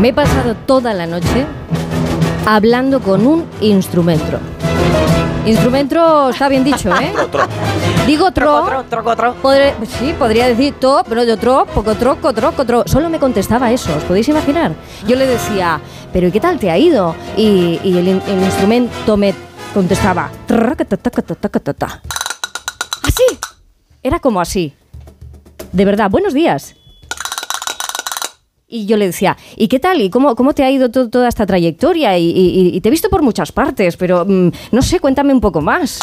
Me he pasado toda la noche hablando con un instrumento. Instrumento está bien dicho, ¿eh? Digo tro. Troco, troco, troco. podré- sí, podría decir to, pero yo tro, poco troco, troco, tro. Solo me contestaba eso, ¿os podéis imaginar? Yo le decía, pero ¿y qué tal te ha ido? Y, y el, in- el instrumento me contestaba. Así. Era como así. De verdad, buenos días. Y yo le decía, ¿y qué tal? ¿Y cómo, cómo te ha ido to- toda esta trayectoria? Y, y- y te he visto por muchas partes, pero mm, no sé, cuéntame un poco más.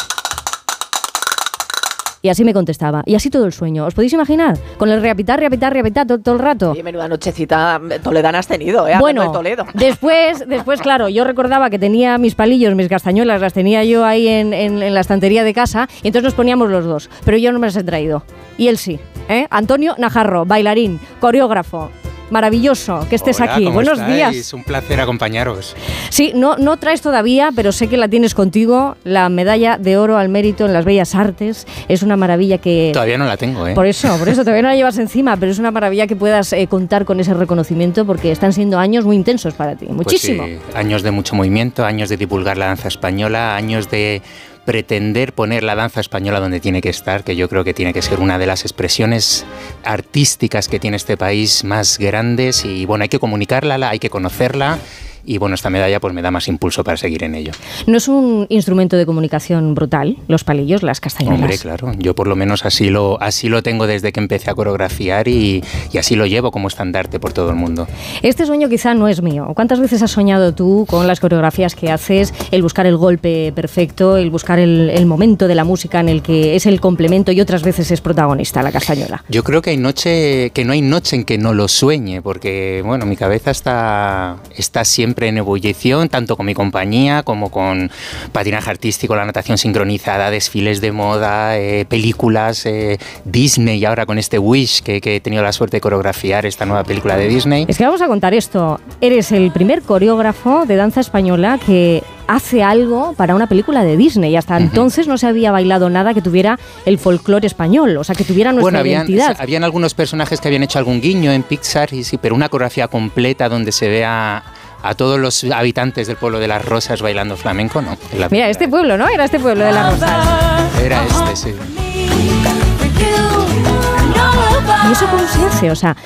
Y así me contestaba. Y así todo el sueño. ¿Os podéis imaginar? Con el reapitar, reapitar, reapitar todo, todo el rato. Menuda nochecita toledana has tenido, ¿eh? Bueno, de Toledo. después, después, claro, yo recordaba que tenía mis palillos, mis castañuelas, las tenía yo ahí en, en- en la estantería de casa, y entonces nos poníamos los dos. Pero yo no me las he traído. Y él sí. ¿eh? Antonio Najarro, bailarín, coreógrafo. Maravilloso que estés Hola, aquí. ¿cómo Buenos estáis? días. Un placer acompañaros. Sí, no, no traes todavía, pero sé que la tienes contigo, la medalla de oro al mérito en las bellas artes. Es una maravilla que... Todavía no la tengo, ¿eh? Por eso, por eso todavía no la llevas encima, pero es una maravilla que puedas eh, contar con ese reconocimiento porque están siendo años muy intensos para ti, Pues muchísimo. sí, años de mucho movimiento, años de divulgar la danza española, años de pretender poner la danza española donde tiene que estar, que yo creo que tiene que ser una de las expresiones artísticas que tiene este país más grandes. Y bueno, hay que comunicarla, la- hay que conocerla y bueno, esta medalla pues me da más impulso para seguir en ello. No es un instrumento de comunicación brutal, los palillos, las castañuelas. Hombre, claro, yo por lo menos así lo, así lo tengo desde que empecé a coreografiar y, y así lo llevo como estandarte por todo el mundo. Este sueño quizá no es mío. ¿Cuántas veces has soñado tú con las coreografías que haces, el buscar el golpe perfecto, el buscar el, el momento de la música en el que es el complemento y otras veces es protagonista la castañuela? Yo creo que hay noche, que no hay noche en que no lo sueñe, porque bueno, mi cabeza está, está siempre en ebullición, tanto con mi compañía como con patinaje artístico, la natación sincronizada, desfiles de moda, eh, películas, eh, Disney, y ahora con este Wish que, que he tenido la suerte de coreografiar esta nueva película de Disney. Es que vamos a contar esto. Eres el primer coreógrafo de danza española que hace algo para una película de Disney. Hasta entonces no se había bailado nada que tuviera el folclore español, o sea, que tuviera nuestra Bueno, habían, identidad. habían algunos personajes que habían hecho algún guiño en Pixar, y sí, pero una coreografía completa donde se vea a todos los habitantes del pueblo de las Rosas bailando flamenco, no. Mira, este pueblo, ¿no? Era este pueblo de las Rosas. Era este, sí. ¿Y eso cómo se hace? O sea,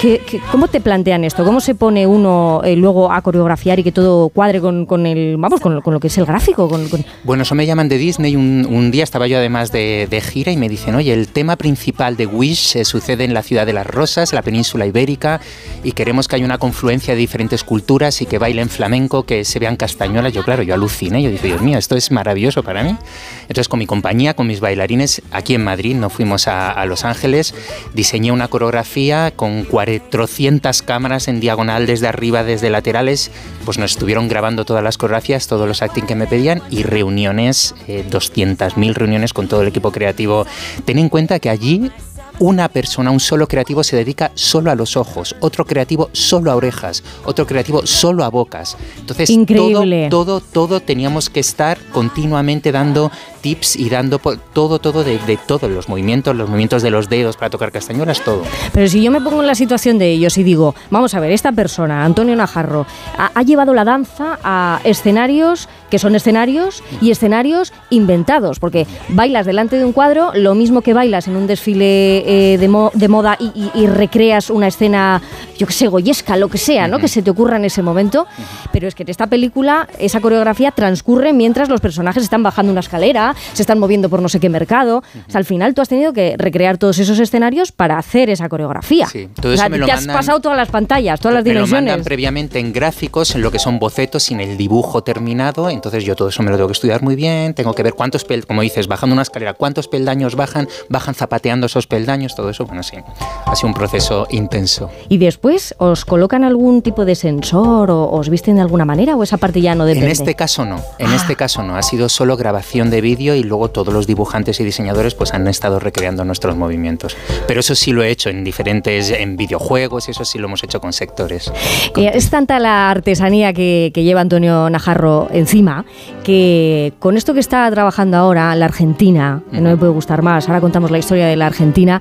¿qué- qué- cómo te plantean esto? ¿Cómo se pone uno eh, luego a coreografiar y que todo cuadre con, con el, vamos, con, con lo que es el gráfico? Con, Bueno, eso me llaman de Disney. Un, un día estaba yo además de, de gira y me dicen, oye, el tema principal de Wish eh, sucede en la ciudad de las Rosas, la península ibérica, y queremos que haya una confluencia de diferentes culturas y que bailen flamenco, que se vean castañuelas. Yo, claro, yo aluciné. Yo dije, Dios mío, esto es maravilloso para mí. Entonces, con mi compañía, con mis bailarines, aquí en Madrid, no fuimos a, a Los Ángeles, diseñé una coreografía con 400 cámaras en diagonal desde arriba, desde laterales, pues nos estuvieron grabando todas las coreografías, todos los acting que me pedían y reuniones, eh, 200.000 reuniones con todo el equipo creativo. Ten en cuenta que allí una persona, un solo creativo se dedica solo a los ojos, otro creativo solo a orejas, otro creativo solo a bocas. Entonces, Increíble. todo, todo, todo teníamos que estar continuamente dando tips y dando todo, todo de, de todos los movimientos, los movimientos de los dedos para tocar castañuelas, todo. Pero si yo me pongo en la situación de ellos y digo, vamos a ver, esta persona, Antonio Najarro, ha, ha llevado la danza a escenarios que son escenarios y escenarios inventados, porque bailas delante de un cuadro, lo mismo que bailas en un desfile eh, de, mo- de moda y, y- y recreas una escena, yo que sé, goyesca, lo que sea, ¿no? Que se te ocurra en ese momento. Pero es que en esta película esa coreografía transcurre mientras los personajes están bajando una escalera, se están moviendo por no sé qué mercado. O sea, al final tú has tenido que recrear todos esos escenarios para hacer esa coreografía. Sí, todo o sea, eso me lo te has mandan- pasado todas las pantallas, todas las me lo dimensiones. mandan previamente en gráficos, en lo que son bocetos, sin el dibujo terminado. Entonces yo todo eso me lo tengo que estudiar muy bien. Tengo que ver cuántos peldaños, como dices, bajando una escalera, cuántos peldaños bajan, bajan zapateando esos peldaños, todo eso. Bueno, sí, ha sido un proceso intenso. Y después, ¿os colocan algún tipo de sensor o os visten de alguna manera o esa parte ya no depende? En este caso no, en Ah. este caso no. Ha sido solo grabación de vídeo vídeo y luego todos los dibujantes y diseñadores pues han estado recreando nuestros movimientos. Pero eso sí lo he hecho en diferentes, en videojuegos, eso sí lo hemos hecho con sectores. Es tanta la artesanía que, lleva Antonio Najarro encima que con esto que está trabajando ahora, la Argentina, que no me puede gustar más, ahora contamos la historia de la Argentina,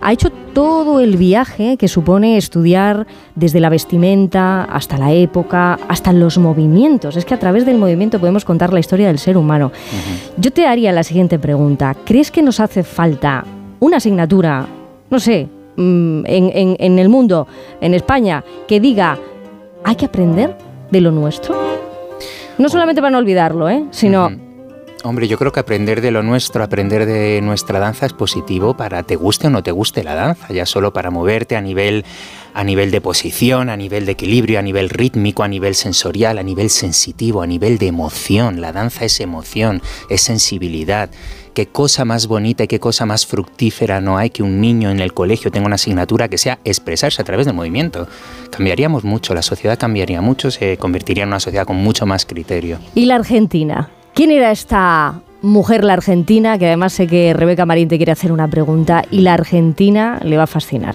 ha hecho todo el viaje que supone estudiar desde la vestimenta hasta la época, hasta los movimientos. Es que a través del movimiento podemos contar la historia del ser humano. Yo te haría la siguiente pregunta. ¿Crees que nos hace falta una asignatura, no sé, mm, en, el mundo, en España, que diga, hay que aprender de lo nuestro? No solamente para no olvidarlo, ¿eh? sino... Hombre, yo creo que aprender de lo nuestro, aprender de nuestra danza es positivo para te guste o no te guste la danza, ya solo para moverte a nivel a nivel de posición, a nivel de equilibrio, a nivel rítmico, a nivel sensorial, a nivel sensitivo, a nivel de emoción. La danza es emoción, es sensibilidad. Qué cosa más bonita y qué cosa más fructífera no hay que un niño en el colegio tenga una asignatura que sea expresarse a través del movimiento. Cambiaríamos mucho, la sociedad cambiaría mucho, se convertiría en una sociedad con mucho más criterio. ¿Y la Argentina? ¿Quién era esta mujer, la argentina? Que además sé que Rebeca Marín te quiere hacer una pregunta y la argentina le va a fascinar.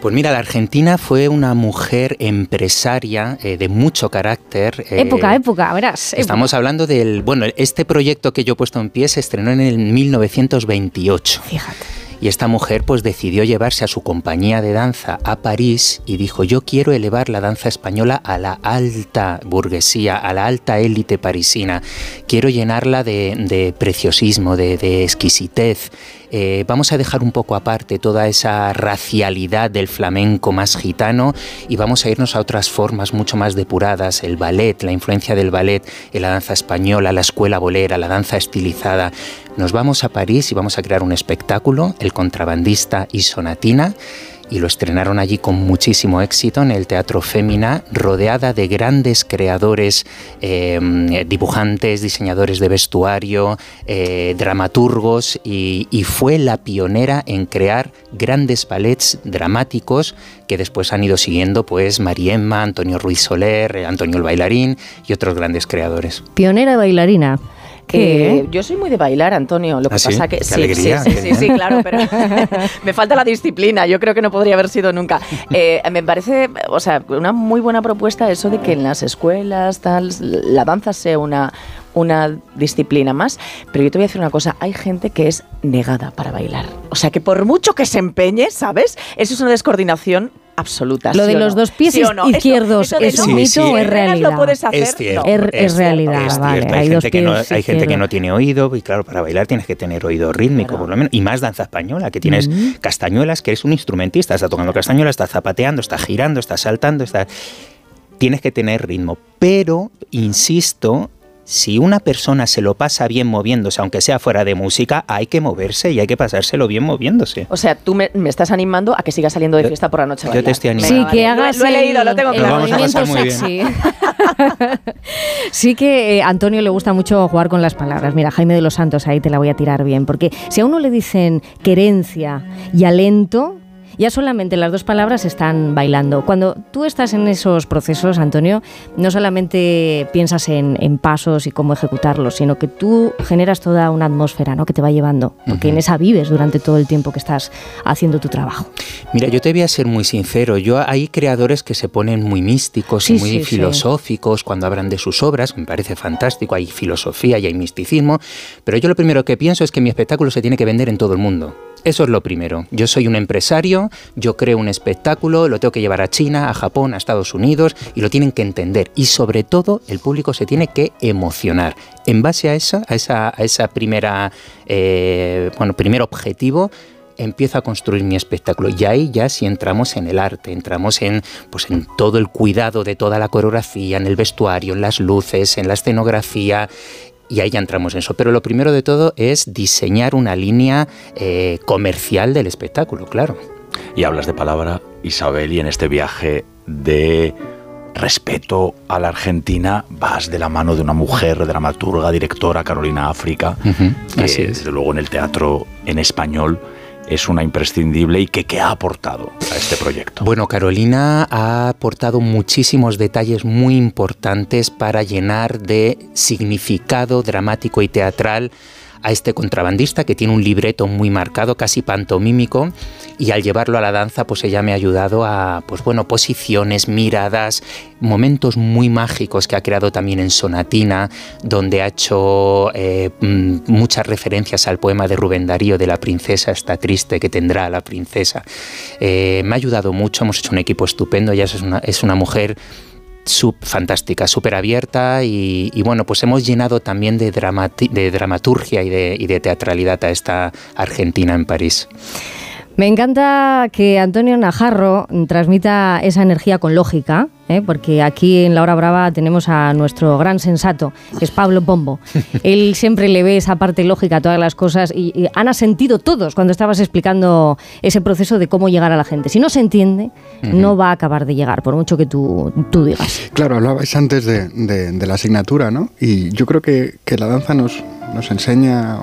Pues mira, la argentina fue una mujer empresaria eh, de mucho carácter. Eh, época, época, verás. Estamos hablando del. Bueno, este proyecto que yo he puesto en pie se estrenó en el 1928. Fíjate. Y esta mujer pues decidió llevarse a su compañía de danza a París y dijo yo quiero elevar la danza española a la alta burguesía, a la alta élite parisina. Quiero llenarla de, preciosismo, de exquisitez. Eh, vamos a dejar un poco aparte toda esa racialidad del flamenco más gitano y vamos a irnos a otras formas mucho más depuradas, el ballet, la influencia del ballet en la danza española, la escuela bolera, la danza estilizada. Nos vamos a París y vamos a crear un espectáculo, El contrabandista y Sonatina, y lo estrenaron allí con muchísimo éxito en el Teatro Fémina, rodeada de grandes creadores, em, dibujantes, diseñadores de vestuario, eh, dramaturgos y, fue la pionera en crear grandes ballets dramáticos que después han ido siguiendo pues Mariemma, Antonio Ruiz Soler, Antonio el Bailarín y otros grandes creadores. Pionera bailarina. Eh, yo soy muy de bailar, Antonio. Lo que ¿Ah, pasa que sí, sí, sí, sí, claro, pero me falta la disciplina. Yo creo que no podría haber sido nunca. Eh, me parece, o sea, una muy buena propuesta eso de que en las escuelas tal la danza sea una una disciplina más, pero yo te voy a decir una cosa, hay gente que es negada para bailar. O sea, que por mucho que se empeñe, ¿sabes? Eso es una descoordinación absolutas. Lo de los dos pies izquierdos es un mito o es realidad. Es, cierto, es, realidad. Hay, gente, que no, hay gente que no tiene oído y claro, para bailar tienes que tener oído rítmico por lo menos. Y más danza española, que tienes castañuelas, que eres un instrumentista, estás tocando castañuelas, estás zapateando, estás girando, estás saltando, estás... Tienes que tener ritmo. Pero, insisto, si una persona se lo pasa bien moviéndose, aunque sea fuera de música, hay que moverse y hay que pasárselo bien moviéndose. O sea, tú me, estás animando a que sigas saliendo de fiesta por la noche. Yo te estoy animando. Sí, que hagas lo, he leído, lo tengo claro. movimiento sexy. sí que a eh, Antonio le gusta mucho jugar con las palabras. Mira, Jaime de los Santos, ahí te la voy a tirar bien, porque si a uno le dicen querencia y alento, ya solamente las dos palabras están bailando. Cuando tú estás en esos procesos, Antonio, no solamente piensas en, pasos y cómo ejecutarlos, sino que tú generas toda una atmósfera ¿no? que te va llevando, porque en esa vives durante todo el tiempo que estás haciendo tu trabajo. Mira, yo te voy a ser muy sincero. Yo hay creadores que se ponen muy místicos y muy filosóficos cuando hablan de sus obras, me parece fantástico. Hay filosofía y hay misticismo, pero yo lo primero que pienso es que mi espectáculo se tiene que vender en todo el mundo. Eso es lo primero. Yo soy un empresario, yo creo un espectáculo, lo tengo que llevar a China, a Japón, a Estados Unidos y lo tienen que entender. Y sobre todo el público se tiene que emocionar. En base a, esa, a, esa, a esa primera, eh, bueno, primer objetivo, empiezo a construir mi espectáculo y ahí ya si entramos en el arte, entramos en pues en todo el cuidado de toda la coreografía, en el vestuario, en las luces, en la escenografía, y ahí ya entramos en eso. Pero lo primero de todo es diseñar una línea eh, comercial del espectáculo, claro. Y hablas de palabra, Isabel, y en este viaje de respeto a la Argentina vas de la mano de una mujer dramaturga, directora, Carolina África, que desde luego en el teatro en español es una imprescindible y que qué ha aportado a este proyecto. Bueno, Carolina ha aportado muchísimos detalles muy importantes para llenar de significado dramático y teatral a este contrabandista que tiene un libreto muy marcado, casi pantomímico, y al llevarlo a la danza, pues ella me ha ayudado a, pues bueno, posiciones, miradas, momentos muy mágicos que ha creado también en Sonatina, donde ha hecho eh, mm, muchas referencias al poema de Rubén Darío de la princesa está triste que tendrá la princesa. Eh, me ha ayudado mucho, hemos hecho un equipo estupendo, ella es una, es una mujer fantástica, súper abierta y, bueno, pues hemos llenado también de, de dramaturgia y de teatralidad a esta Argentina en París. Me encanta que Antonio Najarro transmita esa energía con lógica, ¿eh? porque aquí en La Hora Brava tenemos a nuestro gran sensato, que es Pablo Pombo. Él siempre le ve esa parte lógica a todas las cosas y, han asentido todos cuando estabas explicando ese proceso de cómo llegar a la gente. Si no se entiende, no va a acabar de llegar, por mucho que tú, tú digas. Claro, hablabais antes de, la asignatura, ¿no? Y yo creo que, que la danza nos, nos enseña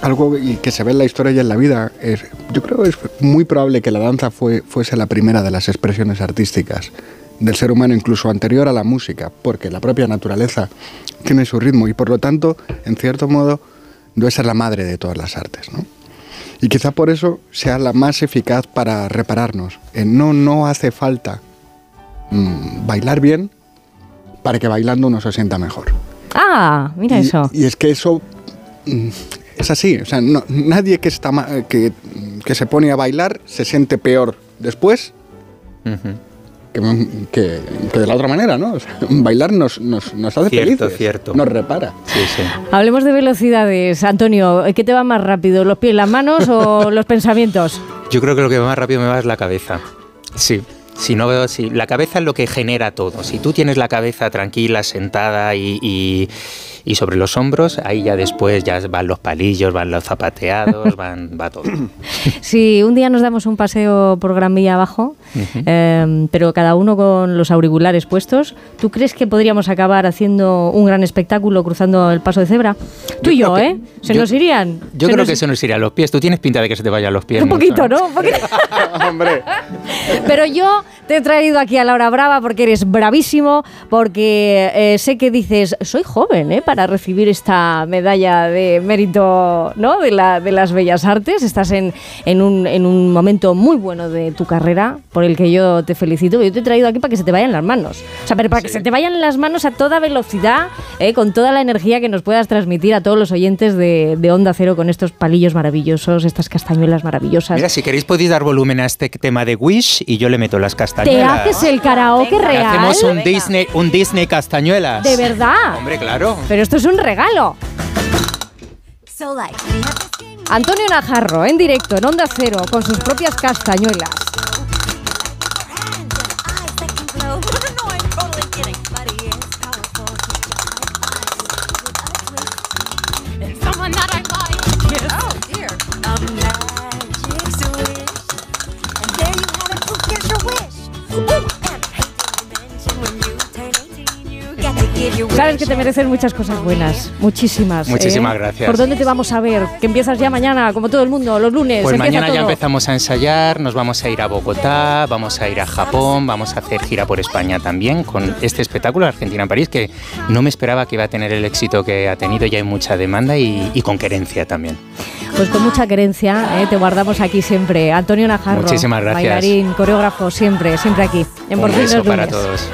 algo y que se ve en la historia y en la vida. Es, yo creo que es muy probable que la danza fue, fuese la primera de las expresiones artísticas del ser humano, incluso anterior a la música, porque la propia naturaleza tiene su ritmo y por lo tanto, en cierto modo, debe ser la madre de todas las artes. ¿no? Y quizá por eso sea la más eficaz para repararnos. no, no hace falta mm, bailar bien para que bailando uno se sienta mejor. Ah, mira eso. Y es que eso mm, es así, o sea, nadie que, está, que, que, se pone a bailar se siente peor después que, de la otra manera, ¿no? bailar nos, nos, nos hace cierto, cierto. nos repara. Sí, sí. Hablemos de velocidades, Antonio. ¿Qué te va más rápido, los pies, las manos o los pensamientos? Yo creo que lo que más rápido me va es la cabeza. Sí. Si no, si, la cabeza es lo que genera todo. Si tú tienes la cabeza tranquila, sentada y y sobre los hombros, ahí ya después ya van los palillos, van los zapateados, van, va todo. Sí, un día nos damos un paseo por Gran Vía abajo, em, pero cada uno con los auriculares puestos. ¿Tú crees que podríamos acabar haciendo un gran espectáculo cruzando el paso de cebra? Tú y yo, ¿eh? ¿Se nos irían? Yo creo que se nos irían los pies. Tú tienes pinta de que se te vayan los pies. Un poquito, ¿no? Un poquito. Hombre. Pero yo te he traído aquí a Laura Brava porque eres bravísimo, porque eh, sé que dices, soy joven, ¿eh? a recibir esta medalla de mérito ¿no? de, la, de las bellas artes. Estás en, en, un, en un momento muy bueno de tu carrera, por el que yo te felicito. Yo te he traído aquí para que se te vayan las manos. O sea, pero para que se te vayan las manos a toda velocidad, ¿eh? con toda la energía que nos puedas transmitir a todos los oyentes de, de Onda Cero con estos palillos maravillosos, estas castañuelas maravillosas. Mira, si queréis podéis dar volumen a este tema de Wish y yo le meto las castañuelas. ¿Te haces el karaoke real? Hacemos un Disney, un Disney castañuelas. ¿De verdad? Hombre, claro. Pero esto es un regalo. Antonio Najarro, en directo, en Onda Cero, con sus propias castañuelas. annoying. Sabes que te merecen muchas cosas buenas, muchísimas. Muchísimas ¿eh? gracias. ¿Por dónde te vamos a ver? Que empiezas ya mañana, como todo el mundo, los lunes. Pues mañana ya empezamos a ensayar, nos vamos a ir a Bogotá, vamos a ir a Japón, vamos a hacer gira por España también con este espectáculo Argentina en París que no me esperaba que iba a tener el éxito que ha tenido, ya hay mucha demanda y, con querencia también. Pues con mucha querencia, ¿eh? te guardamos aquí siempre. Antonio Najarro, Muchísimas gracias. bailarín, coreógrafo, siempre, siempre aquí. En Un beso para todos.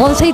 11 y